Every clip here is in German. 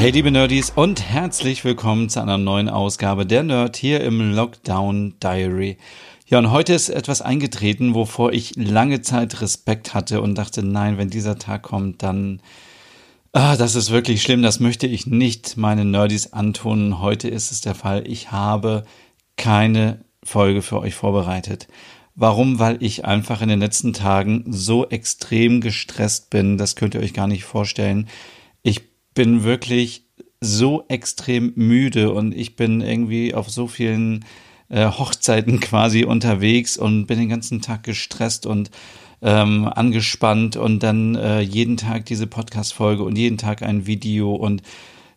Hey liebe Nerdies und herzlich willkommen zu einer neuen Ausgabe der Nerd hier im Lockdown Diary. Ja, und heute ist etwas eingetreten, wovor ich lange Zeit Respekt hatte und dachte, nein, wenn dieser Tag kommt, dann Ah, das ist wirklich schlimm, das möchte ich nicht meinen Nerdies antun. Heute ist es der Fall, ich habe keine Folge für euch vorbereitet. Warum? Weil ich einfach in den letzten Tagen so extrem gestresst bin, das könnt ihr euch gar nicht vorstellen. Ich bin wirklich so extrem müde und ich bin irgendwie auf so vielen äh, Hochzeiten quasi unterwegs und bin den ganzen Tag gestresst und ähm, angespannt und dann äh, jeden Tag diese Podcast-Folge und jeden Tag ein Video und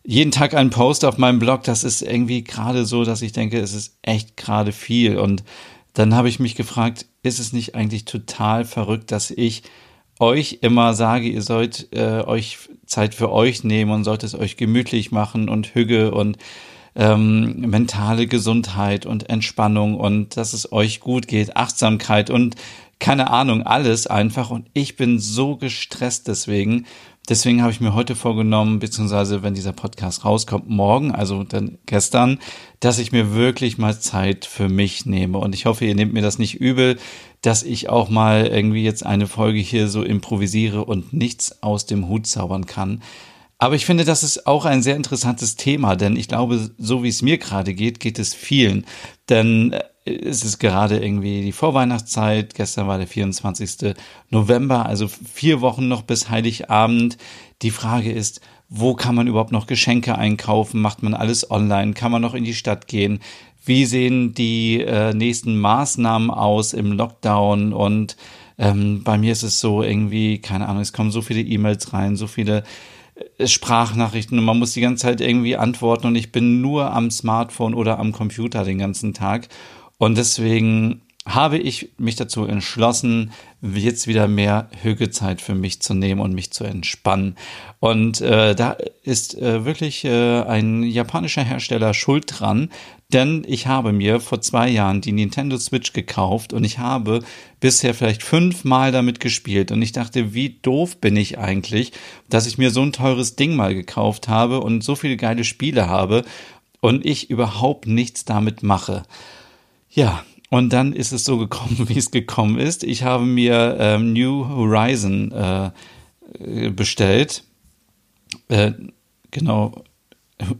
jeden Tag ein Post auf meinem Blog. Das ist irgendwie gerade so, dass ich denke, es ist echt gerade viel. Und dann habe ich mich gefragt, ist es nicht eigentlich total verrückt, dass ich euch immer sage, ihr sollt äh, euch Zeit für euch nehmen und sollt es euch gemütlich machen und Hüge und ähm, mentale Gesundheit und Entspannung und dass es euch gut geht, Achtsamkeit und keine Ahnung, alles einfach. Und ich bin so gestresst deswegen. Deswegen habe ich mir heute vorgenommen, beziehungsweise wenn dieser Podcast rauskommt, morgen, also dann gestern, dass ich mir wirklich mal Zeit für mich nehme. Und ich hoffe, ihr nehmt mir das nicht übel, dass ich auch mal irgendwie jetzt eine Folge hier so improvisiere und nichts aus dem Hut zaubern kann. Aber ich finde, das ist auch ein sehr interessantes Thema, denn ich glaube, so wie es mir gerade geht, geht es vielen. Denn äh, es ist gerade irgendwie die Vorweihnachtszeit. Gestern war der 24. November, also vier Wochen noch bis Heiligabend. Die Frage ist, wo kann man überhaupt noch Geschenke einkaufen? Macht man alles online? Kann man noch in die Stadt gehen? wie sehen die äh, nächsten Maßnahmen aus im Lockdown und ähm, bei mir ist es so irgendwie, keine Ahnung, es kommen so viele E-Mails rein, so viele äh, Sprachnachrichten und man muss die ganze Zeit irgendwie antworten und ich bin nur am Smartphone oder am Computer den ganzen Tag und deswegen habe ich mich dazu entschlossen, jetzt wieder mehr Hügezeit für mich zu nehmen und mich zu entspannen. Und äh, da ist äh, wirklich äh, ein japanischer Hersteller schuld dran, denn ich habe mir vor zwei Jahren die Nintendo Switch gekauft und ich habe bisher vielleicht fünfmal damit gespielt und ich dachte, wie doof bin ich eigentlich, dass ich mir so ein teures Ding mal gekauft habe und so viele geile Spiele habe und ich überhaupt nichts damit mache. Ja, und dann ist es so gekommen, wie es gekommen ist. Ich habe mir ähm, New Horizon äh, bestellt. Äh, genau,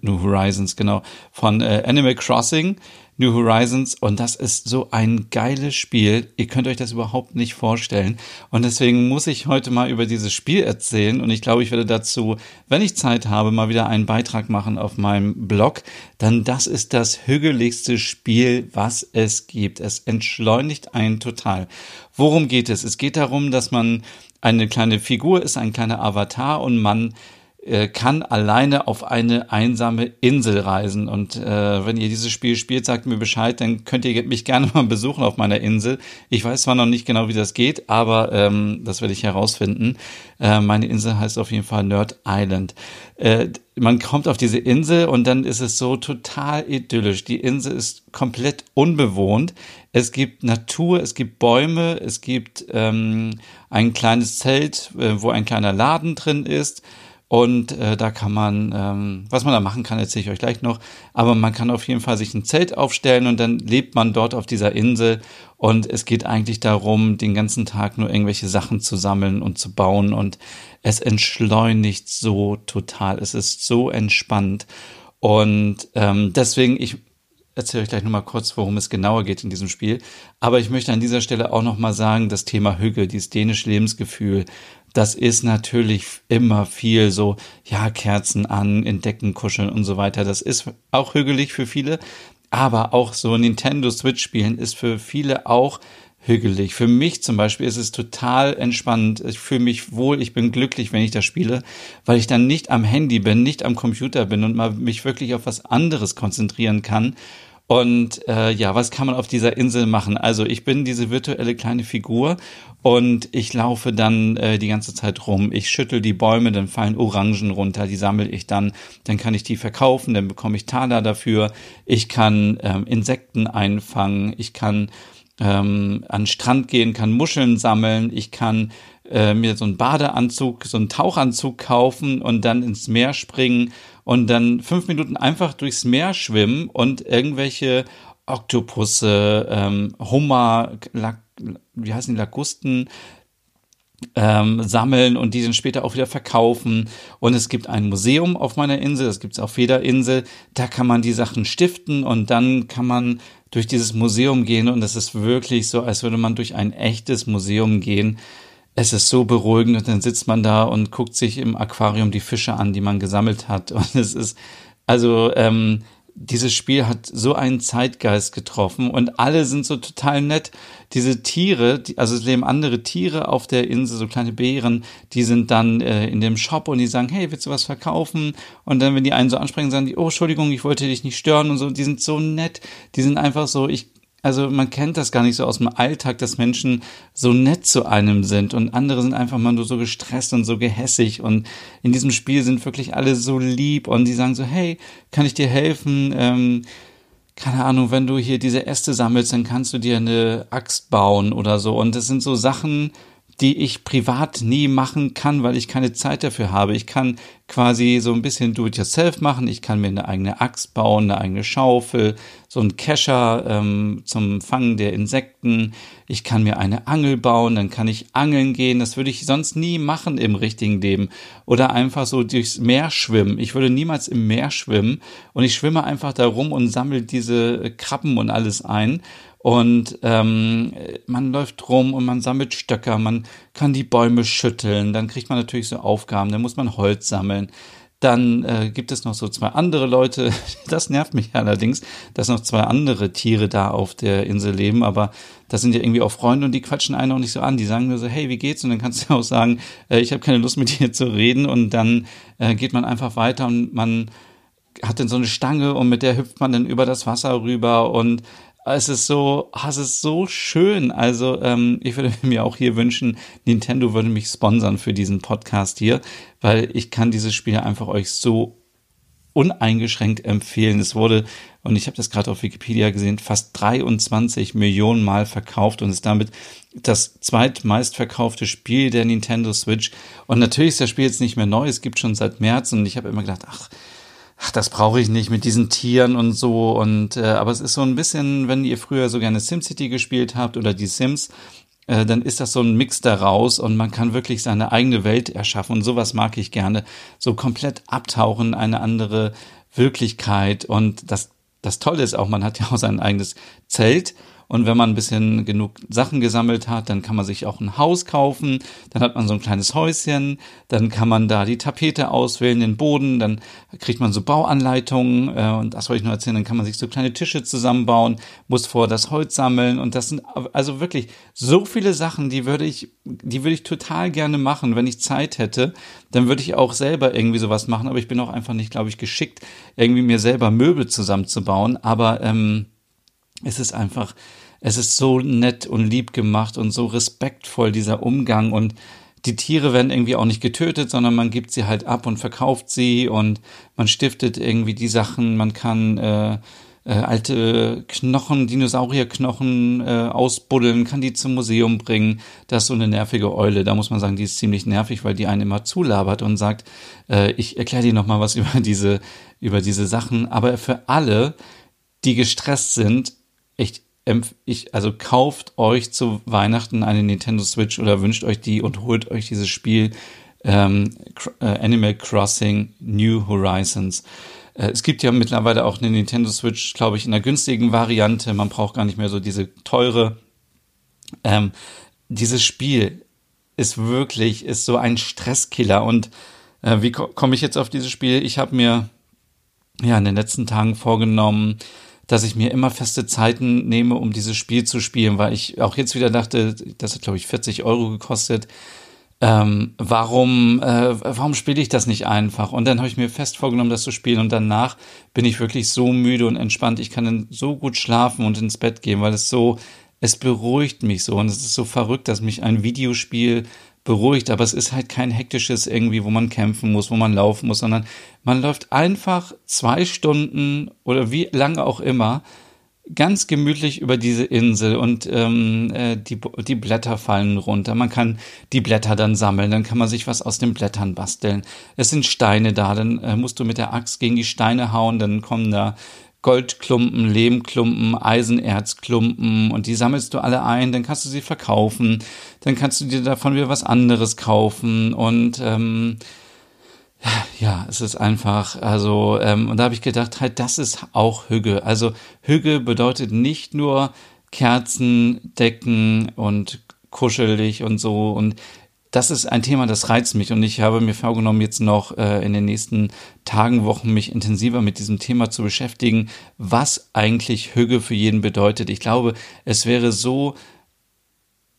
New Horizons, genau, von äh, Animal Crossing. New Horizons und das ist so ein geiles Spiel. Ihr könnt euch das überhaupt nicht vorstellen. Und deswegen muss ich heute mal über dieses Spiel erzählen und ich glaube, ich werde dazu, wenn ich Zeit habe, mal wieder einen Beitrag machen auf meinem Blog. Dann das ist das hügeligste Spiel, was es gibt. Es entschleunigt einen total. Worum geht es? Es geht darum, dass man eine kleine Figur ist, ein kleiner Avatar und man kann alleine auf eine einsame Insel reisen. Und äh, wenn ihr dieses Spiel spielt, sagt mir Bescheid, dann könnt ihr mich gerne mal besuchen auf meiner Insel. Ich weiß zwar noch nicht genau, wie das geht, aber ähm, das werde ich herausfinden. Äh, meine Insel heißt auf jeden Fall Nerd Island. Äh, man kommt auf diese Insel und dann ist es so total idyllisch. Die Insel ist komplett unbewohnt. Es gibt Natur, es gibt Bäume, es gibt ähm, ein kleines Zelt, äh, wo ein kleiner Laden drin ist. Und äh, da kann man, ähm, was man da machen kann, erzähle ich euch gleich noch. Aber man kann auf jeden Fall sich ein Zelt aufstellen und dann lebt man dort auf dieser Insel. Und es geht eigentlich darum, den ganzen Tag nur irgendwelche Sachen zu sammeln und zu bauen. Und es entschleunigt so total. Es ist so entspannt. Und ähm, deswegen, ich erzähle euch gleich nochmal kurz, worum es genauer geht in diesem Spiel. Aber ich möchte an dieser Stelle auch nochmal sagen, das Thema Hügel, dieses dänische Lebensgefühl, das ist natürlich immer viel so, ja, Kerzen an, entdecken, kuscheln und so weiter. Das ist auch hügelig für viele, aber auch so Nintendo Switch spielen ist für viele auch hügelig. Für mich zum Beispiel ist es total entspannend. Ich fühle mich wohl, ich bin glücklich, wenn ich das spiele, weil ich dann nicht am Handy bin, nicht am Computer bin und mal mich wirklich auf was anderes konzentrieren kann. Und äh, ja, was kann man auf dieser Insel machen? Also ich bin diese virtuelle kleine Figur und ich laufe dann äh, die ganze Zeit rum. Ich schüttel die Bäume, dann fallen Orangen runter, die sammle ich dann, dann kann ich die verkaufen, dann bekomme ich Taler dafür. Ich kann ähm, Insekten einfangen, ich kann ähm, an den Strand gehen, kann Muscheln sammeln, ich kann äh, mir so einen Badeanzug, so einen Tauchanzug kaufen und dann ins Meer springen und dann fünf Minuten einfach durchs Meer schwimmen und irgendwelche Oktopusse, ähm, Hummer, Lag, wie heißen die, Lagusten, ähm, sammeln und die dann später auch wieder verkaufen. Und es gibt ein Museum auf meiner Insel, das gibt es auf jeder Insel. Da kann man die Sachen stiften und dann kann man durch dieses Museum gehen und es ist wirklich so, als würde man durch ein echtes Museum gehen. Es ist so beruhigend und dann sitzt man da und guckt sich im Aquarium die Fische an, die man gesammelt hat. Und es ist, also ähm, dieses Spiel hat so einen Zeitgeist getroffen und alle sind so total nett. Diese Tiere, also es leben andere Tiere auf der Insel, so kleine Bären, die sind dann äh, in dem Shop und die sagen, hey, willst du was verkaufen? Und dann, wenn die einen so ansprechen, sagen die, oh, Entschuldigung, ich wollte dich nicht stören und so. Die sind so nett, die sind einfach so, ich also man kennt das gar nicht so aus dem Alltag, dass Menschen so nett zu einem sind und andere sind einfach mal nur so gestresst und so gehässig und in diesem Spiel sind wirklich alle so lieb und die sagen so, hey, kann ich dir helfen? Ähm, keine Ahnung, wenn du hier diese Äste sammelst, dann kannst du dir eine Axt bauen oder so und das sind so Sachen, die ich privat nie machen kann, weil ich keine Zeit dafür habe. Ich kann quasi so ein bisschen do-it-yourself machen. Ich kann mir eine eigene Axt bauen, eine eigene Schaufel, so ein Kescher ähm, zum Fangen der Insekten. Ich kann mir eine Angel bauen, dann kann ich angeln gehen. Das würde ich sonst nie machen im richtigen Leben. Oder einfach so durchs Meer schwimmen. Ich würde niemals im Meer schwimmen und ich schwimme einfach da rum und sammle diese Krabben und alles ein. Und ähm, man läuft rum und man sammelt Stöcker, man kann die Bäume schütteln, dann kriegt man natürlich so Aufgaben, dann muss man Holz sammeln. Dann äh, gibt es noch so zwei andere Leute, das nervt mich allerdings, dass noch zwei andere Tiere da auf der Insel leben, aber das sind ja irgendwie auch Freunde und die quatschen einen auch nicht so an. Die sagen nur so, hey, wie geht's? Und dann kannst du auch sagen, äh, ich habe keine Lust mit dir zu reden und dann äh, geht man einfach weiter und man hat dann so eine Stange und mit der hüpft man dann über das Wasser rüber und es ist so, ah, es ist so schön. Also ähm, ich würde mir auch hier wünschen, Nintendo würde mich sponsern für diesen Podcast hier, weil ich kann dieses Spiel einfach euch so uneingeschränkt empfehlen. Es wurde, und ich habe das gerade auf Wikipedia gesehen, fast 23 Millionen Mal verkauft und ist damit das zweitmeistverkaufte Spiel der Nintendo Switch. Und natürlich ist das Spiel jetzt nicht mehr neu, es gibt schon seit März und ich habe immer gedacht, ach, ach, das brauche ich nicht mit diesen Tieren und so. Und äh, aber es ist so ein bisschen, wenn ihr früher so gerne SimCity gespielt habt oder die Sims, äh, dann ist das so ein Mix daraus und man kann wirklich seine eigene Welt erschaffen. Und sowas mag ich gerne. So komplett abtauchen, eine andere Wirklichkeit. Und das, das Tolle ist auch, man hat ja auch sein eigenes Zelt und wenn man ein bisschen genug Sachen gesammelt hat, dann kann man sich auch ein Haus kaufen. Dann hat man so ein kleines Häuschen. Dann kann man da die Tapete auswählen, den Boden. Dann kriegt man so Bauanleitungen. Äh, und das wollte ich nur erzählen. Dann kann man sich so kleine Tische zusammenbauen, muss vor das Holz sammeln. Und das sind also wirklich so viele Sachen, die würde ich, die würde ich total gerne machen. Wenn ich Zeit hätte, dann würde ich auch selber irgendwie sowas machen. Aber ich bin auch einfach nicht, glaube ich, geschickt, irgendwie mir selber Möbel zusammenzubauen. Aber ähm, es ist einfach, es ist so nett und lieb gemacht und so respektvoll dieser Umgang und die Tiere werden irgendwie auch nicht getötet, sondern man gibt sie halt ab und verkauft sie und man stiftet irgendwie die Sachen, man kann äh, äh, alte Knochen, Dinosaurierknochen äh, ausbuddeln, kann die zum Museum bringen. Das ist so eine nervige Eule. Da muss man sagen, die ist ziemlich nervig, weil die einen immer zulabert und sagt, äh, ich erkläre dir noch mal was über diese über diese Sachen. Aber für alle, die gestresst sind, ich, ich, also kauft euch zu Weihnachten eine Nintendo Switch oder wünscht euch die und holt euch dieses Spiel ähm, äh, Animal Crossing New Horizons. Äh, es gibt ja mittlerweile auch eine Nintendo Switch, glaube ich, in einer günstigen Variante. Man braucht gar nicht mehr so diese teure. Ähm, dieses Spiel ist wirklich, ist so ein Stresskiller. Und äh, wie ko komme ich jetzt auf dieses Spiel? Ich habe mir ja in den letzten Tagen vorgenommen, dass ich mir immer feste Zeiten nehme, um dieses Spiel zu spielen, weil ich auch jetzt wieder dachte, das hat, glaube ich, 40 Euro gekostet. Ähm, warum, äh, warum spiele ich das nicht einfach? Und dann habe ich mir fest vorgenommen, das zu spielen. Und danach bin ich wirklich so müde und entspannt. Ich kann dann so gut schlafen und ins Bett gehen, weil es so, es beruhigt mich so. Und es ist so verrückt, dass mich ein Videospiel beruhigt, aber es ist halt kein hektisches irgendwie, wo man kämpfen muss, wo man laufen muss, sondern man läuft einfach zwei Stunden oder wie lange auch immer ganz gemütlich über diese Insel und ähm, äh, die, die Blätter fallen runter. Man kann die Blätter dann sammeln, dann kann man sich was aus den Blättern basteln. Es sind Steine da, dann äh, musst du mit der Axt gegen die Steine hauen, dann kommen da Goldklumpen, Lehmklumpen, Eisenerzklumpen und die sammelst du alle ein, dann kannst du sie verkaufen, dann kannst du dir davon wieder was anderes kaufen und ähm, ja, es ist einfach, also, ähm, und da habe ich gedacht, halt, das ist auch Hüge. Also Hüge bedeutet nicht nur Kerzen, Decken und kuschelig und so und das ist ein Thema, das reizt mich und ich habe mir vorgenommen, jetzt noch äh, in den nächsten Tagen, Wochen mich intensiver mit diesem Thema zu beschäftigen, was eigentlich Hüge für jeden bedeutet. Ich glaube, es wäre so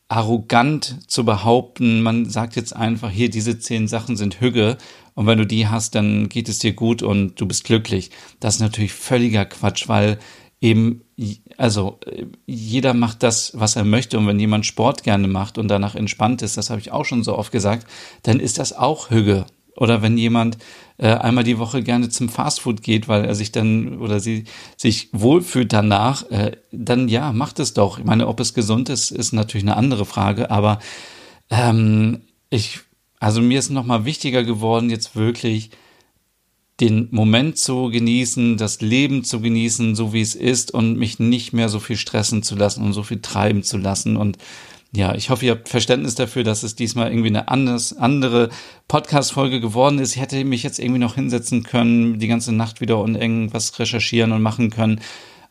arrogant zu behaupten, man sagt jetzt einfach, hier, diese zehn Sachen sind Hüge und wenn du die hast, dann geht es dir gut und du bist glücklich. Das ist natürlich völliger Quatsch, weil eben, also jeder macht das, was er möchte. Und wenn jemand Sport gerne macht und danach entspannt ist, das habe ich auch schon so oft gesagt, dann ist das auch Hüge. Oder wenn jemand äh, einmal die Woche gerne zum Fastfood geht, weil er sich dann oder sie sich wohlfühlt danach, äh, dann ja, macht es doch. Ich meine, ob es gesund ist, ist natürlich eine andere Frage. Aber ähm, ich, also mir ist nochmal wichtiger geworden, jetzt wirklich den Moment zu genießen, das Leben zu genießen, so wie es ist und mich nicht mehr so viel stressen zu lassen und so viel treiben zu lassen. Und ja, ich hoffe, ihr habt Verständnis dafür, dass es diesmal irgendwie eine anders, andere Podcast-Folge geworden ist. Ich hätte mich jetzt irgendwie noch hinsetzen können, die ganze Nacht wieder und irgendwas recherchieren und machen können.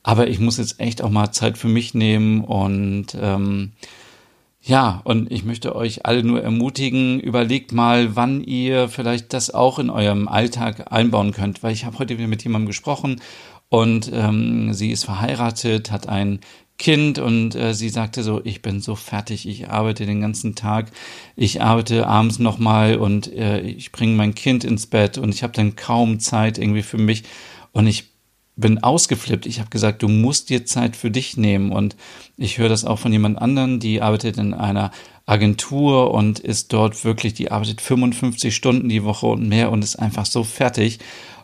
Aber ich muss jetzt echt auch mal Zeit für mich nehmen und ähm, ja, und ich möchte euch alle nur ermutigen, überlegt mal, wann ihr vielleicht das auch in eurem Alltag einbauen könnt, weil ich habe heute wieder mit jemandem gesprochen und ähm, sie ist verheiratet, hat ein Kind und äh, sie sagte so, ich bin so fertig, ich arbeite den ganzen Tag, ich arbeite abends nochmal und äh, ich bringe mein Kind ins Bett und ich habe dann kaum Zeit irgendwie für mich und ich bin ausgeflippt. Ich habe gesagt, du musst dir Zeit für dich nehmen. Und ich höre das auch von jemand anderen, die arbeitet in einer Agentur und ist dort wirklich, die arbeitet 55 Stunden die Woche und mehr und ist einfach so fertig.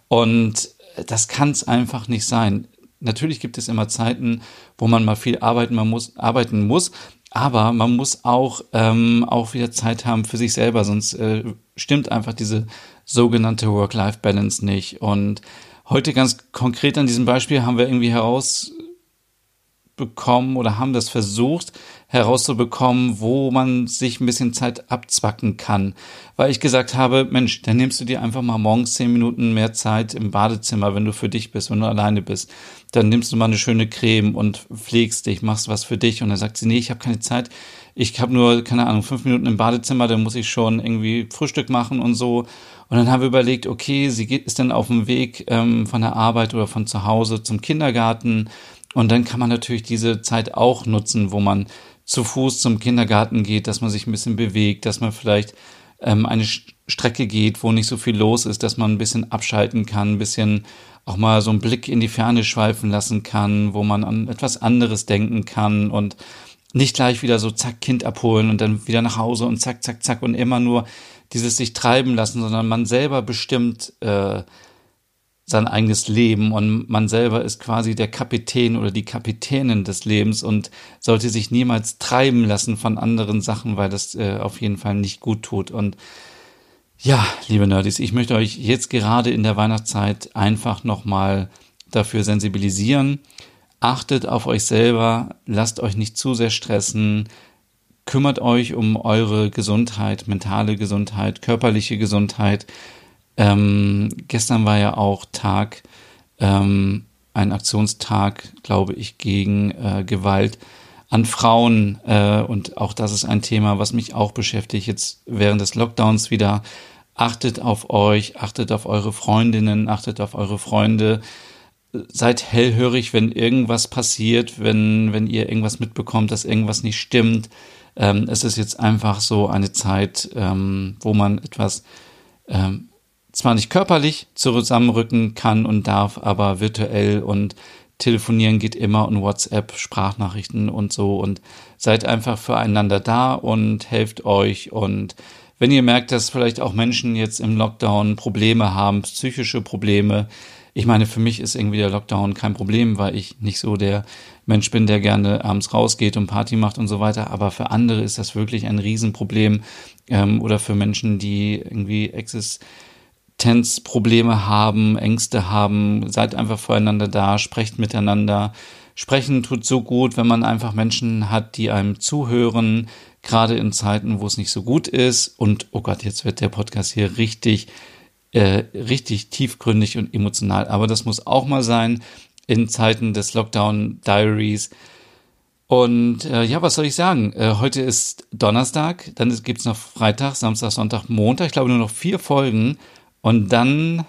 Und das kann es einfach nicht sein. Natürlich gibt es immer Zeiten, wo man mal viel arbeiten, man muss, arbeiten muss, aber man muss auch, ähm, auch wieder Zeit haben für sich selber, sonst äh, stimmt einfach diese sogenannte Work-Life-Balance nicht. Und Heute ganz konkret an diesem Beispiel haben wir irgendwie herausbekommen oder haben das versucht herauszubekommen, wo man sich ein bisschen Zeit abzwacken kann. Weil ich gesagt habe, Mensch, dann nimmst du dir einfach mal morgens zehn Minuten mehr Zeit im Badezimmer, wenn du für dich bist, wenn du alleine bist. Dann nimmst du mal eine schöne Creme und pflegst dich, machst was für dich. Und dann sagt sie, nee, ich habe keine Zeit. Ich habe nur, keine Ahnung, fünf Minuten im Badezimmer, dann muss ich schon irgendwie Frühstück machen und so. Und dann haben wir überlegt, okay, sie geht, ist dann auf dem Weg ähm, von der Arbeit oder von zu Hause zum Kindergarten. Und dann kann man natürlich diese Zeit auch nutzen, wo man zu Fuß zum Kindergarten geht, dass man sich ein bisschen bewegt, dass man vielleicht ähm, eine Strecke geht, wo nicht so viel los ist, dass man ein bisschen abschalten kann, ein bisschen auch mal so einen Blick in die Ferne schweifen lassen kann, wo man an etwas anderes denken kann und nicht gleich wieder so zack Kind abholen und dann wieder nach Hause und zack zack zack und immer nur dieses sich treiben lassen, sondern man selber bestimmt äh, sein eigenes Leben und man selber ist quasi der Kapitän oder die Kapitänin des Lebens und sollte sich niemals treiben lassen von anderen Sachen, weil das äh, auf jeden Fall nicht gut tut. Und ja, liebe Nerdies, ich möchte euch jetzt gerade in der Weihnachtszeit einfach nochmal dafür sensibilisieren. Achtet auf euch selber, lasst euch nicht zu sehr stressen, kümmert euch um eure Gesundheit, mentale Gesundheit, körperliche Gesundheit. Ähm, gestern war ja auch Tag, ähm, ein Aktionstag, glaube ich, gegen äh, Gewalt an Frauen. Äh, und auch das ist ein Thema, was mich auch beschäftigt, jetzt während des Lockdowns wieder. Achtet auf euch, achtet auf eure Freundinnen, achtet auf eure Freunde. Seid hellhörig, wenn irgendwas passiert, wenn, wenn ihr irgendwas mitbekommt, dass irgendwas nicht stimmt. Ähm, es ist jetzt einfach so eine Zeit, ähm, wo man etwas ähm, zwar nicht körperlich zusammenrücken kann und darf, aber virtuell und telefonieren geht immer und WhatsApp, Sprachnachrichten und so und seid einfach füreinander da und helft euch und wenn ihr merkt, dass vielleicht auch Menschen jetzt im Lockdown Probleme haben, psychische Probleme, ich meine, für mich ist irgendwie der Lockdown kein Problem, weil ich nicht so der Mensch bin, der gerne abends rausgeht und Party macht und so weiter. Aber für andere ist das wirklich ein Riesenproblem. Ähm, oder für Menschen, die irgendwie Existenzprobleme haben, Ängste haben. Seid einfach voreinander da, sprecht miteinander. Sprechen tut so gut, wenn man einfach Menschen hat, die einem zuhören, gerade in Zeiten, wo es nicht so gut ist. Und oh Gott, jetzt wird der Podcast hier richtig äh, richtig tiefgründig und emotional. Aber das muss auch mal sein in Zeiten des Lockdown Diaries. Und äh, ja, was soll ich sagen? Äh, heute ist Donnerstag, dann gibt's noch Freitag, Samstag, Sonntag, Montag. Ich glaube nur noch vier Folgen. Und dann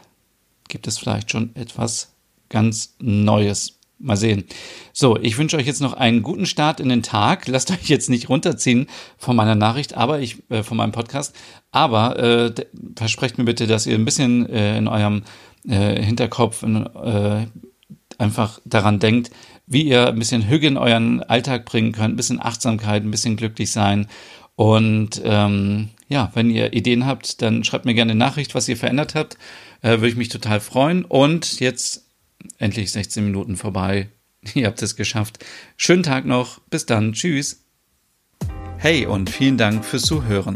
gibt es vielleicht schon etwas ganz Neues. Mal sehen. So, ich wünsche euch jetzt noch einen guten Start in den Tag. Lasst euch jetzt nicht runterziehen von meiner Nachricht, aber ich äh, von meinem Podcast. Aber äh, versprecht mir bitte, dass ihr ein bisschen äh, in eurem äh, Hinterkopf in, äh, einfach daran denkt, wie ihr ein bisschen Hüge in euren Alltag bringen könnt, ein bisschen Achtsamkeit, ein bisschen glücklich sein. Und ähm, ja, wenn ihr Ideen habt, dann schreibt mir gerne eine Nachricht, was ihr verändert habt. Äh, würde ich mich total freuen. Und jetzt endlich 16 Minuten vorbei. Ihr habt es geschafft. Schönen Tag noch. Bis dann. Tschüss. Hey und vielen Dank fürs Zuhören.